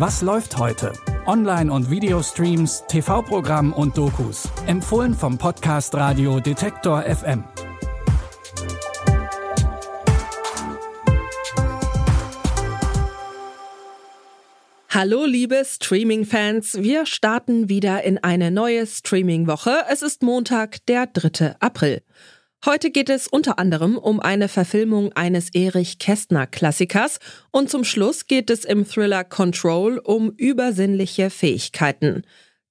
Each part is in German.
Was läuft heute? Online- und Videostreams, TV-Programm und Dokus. Empfohlen vom Podcast Radio Detektor FM. Hallo liebe Streaming-Fans, wir starten wieder in eine neue Streaming-Woche. Es ist Montag, der 3. April. Heute geht es unter anderem um eine Verfilmung eines Erich Kästner Klassikers und zum Schluss geht es im Thriller Control um übersinnliche Fähigkeiten.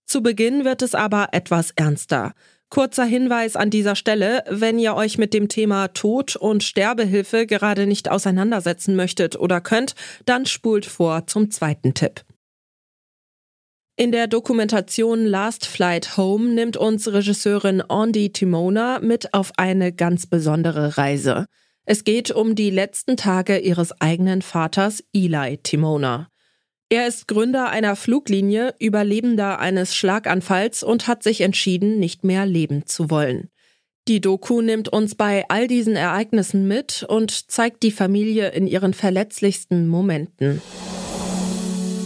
Zu Beginn wird es aber etwas ernster. Kurzer Hinweis an dieser Stelle, wenn ihr euch mit dem Thema Tod und Sterbehilfe gerade nicht auseinandersetzen möchtet oder könnt, dann spult vor zum zweiten Tipp. In der Dokumentation Last Flight Home nimmt uns Regisseurin Andy Timona mit auf eine ganz besondere Reise. Es geht um die letzten Tage ihres eigenen Vaters Eli Timona. Er ist Gründer einer Fluglinie, Überlebender eines Schlaganfalls und hat sich entschieden, nicht mehr leben zu wollen. Die Doku nimmt uns bei all diesen Ereignissen mit und zeigt die Familie in ihren verletzlichsten Momenten.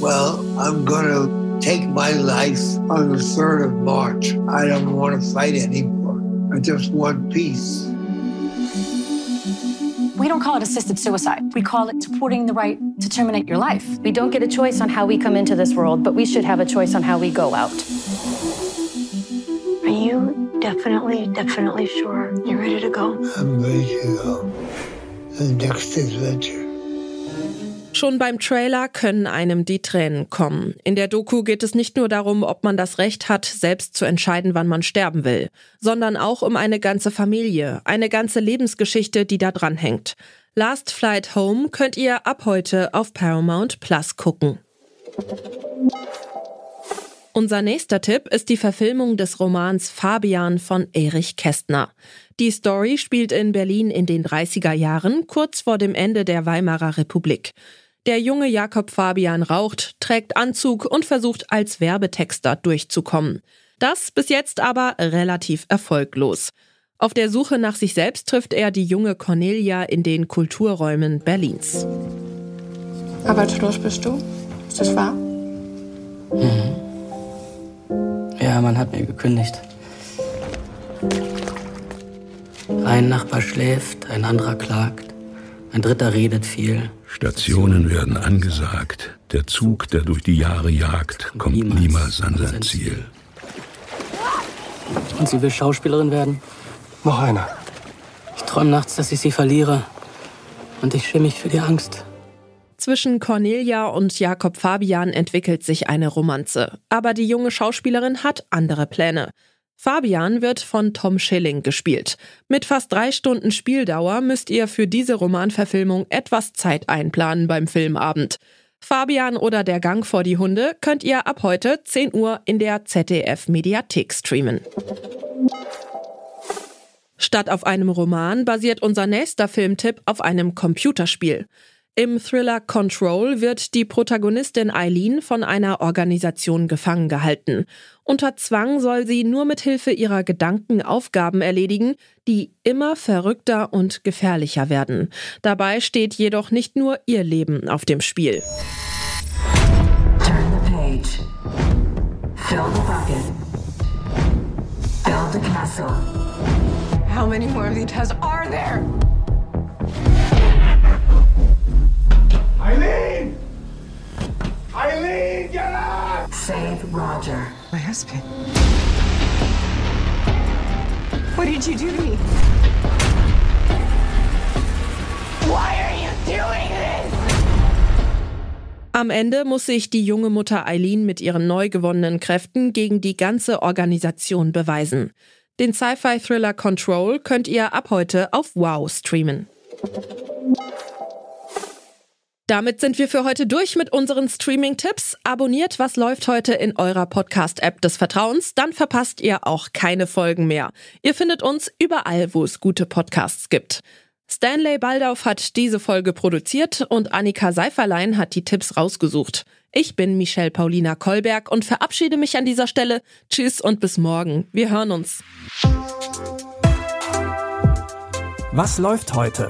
Well, I'm gonna take my life on the 3rd of March. I don't want to fight anymore. I just want peace. We don't call it assisted suicide. We call it supporting the right to terminate your life. We don't get a choice on how we come into this world, but we should have a choice on how we go out. Are you definitely, definitely sure you're ready to go? I'm ready to go. The next adventure. Schon beim Trailer können einem die Tränen kommen. In der Doku geht es nicht nur darum, ob man das Recht hat, selbst zu entscheiden, wann man sterben will, sondern auch um eine ganze Familie, eine ganze Lebensgeschichte, die da dran hängt. Last Flight Home könnt ihr ab heute auf Paramount Plus gucken. Unser nächster Tipp ist die Verfilmung des Romans Fabian von Erich Kästner. Die Story spielt in Berlin in den 30er Jahren, kurz vor dem Ende der Weimarer Republik. Der junge Jakob Fabian raucht, trägt Anzug und versucht als Werbetexter durchzukommen. Das bis jetzt aber relativ erfolglos. Auf der Suche nach sich selbst trifft er die junge Cornelia in den Kulturräumen Berlins. Arbeitslos bist du? Ist das wahr? Mhm. Ja, man hat mir gekündigt. Ein Nachbar schläft, ein anderer klagt, ein dritter redet viel. Stationen werden angesagt. Der Zug, der durch die Jahre jagt, kommt niemals an sein Ziel. Und sie will Schauspielerin werden? Noch einer. Ich träume nachts, dass ich sie verliere. Und ich schäme mich für die Angst. Zwischen Cornelia und Jakob Fabian entwickelt sich eine Romanze. Aber die junge Schauspielerin hat andere Pläne. Fabian wird von Tom Schilling gespielt. Mit fast drei Stunden Spieldauer müsst ihr für diese Romanverfilmung etwas Zeit einplanen beim Filmabend. Fabian oder der Gang vor die Hunde könnt ihr ab heute 10 Uhr in der ZDF Mediathek streamen. Statt auf einem Roman basiert unser nächster Filmtipp auf einem Computerspiel. Im Thriller Control wird die Protagonistin Eileen von einer Organisation gefangen gehalten. Unter Zwang soll sie nur mit Hilfe ihrer Gedanken Aufgaben erledigen, die immer verrückter und gefährlicher werden. Dabei steht jedoch nicht nur ihr Leben auf dem Spiel. Turn the page. Fill the bucket. Build a castle. How many more of these tests are there? Eileen! Eileen, get up! Save Roger. My husband. What did you do to me? Why are you doing this? Am Ende muss sich die junge Mutter Eileen mit ihren neu gewonnenen Kräften gegen die ganze Organisation beweisen. Den Sci-Fi-Thriller Control könnt ihr ab heute auf Wow streamen. Damit sind wir für heute durch mit unseren Streaming-Tipps. Abonniert, was läuft heute in eurer Podcast-App des Vertrauens, dann verpasst ihr auch keine Folgen mehr. Ihr findet uns überall, wo es gute Podcasts gibt. Stanley Baldauf hat diese Folge produziert und Annika Seiferlein hat die Tipps rausgesucht. Ich bin Michelle Paulina Kolberg und verabschiede mich an dieser Stelle. Tschüss und bis morgen. Wir hören uns. Was läuft heute?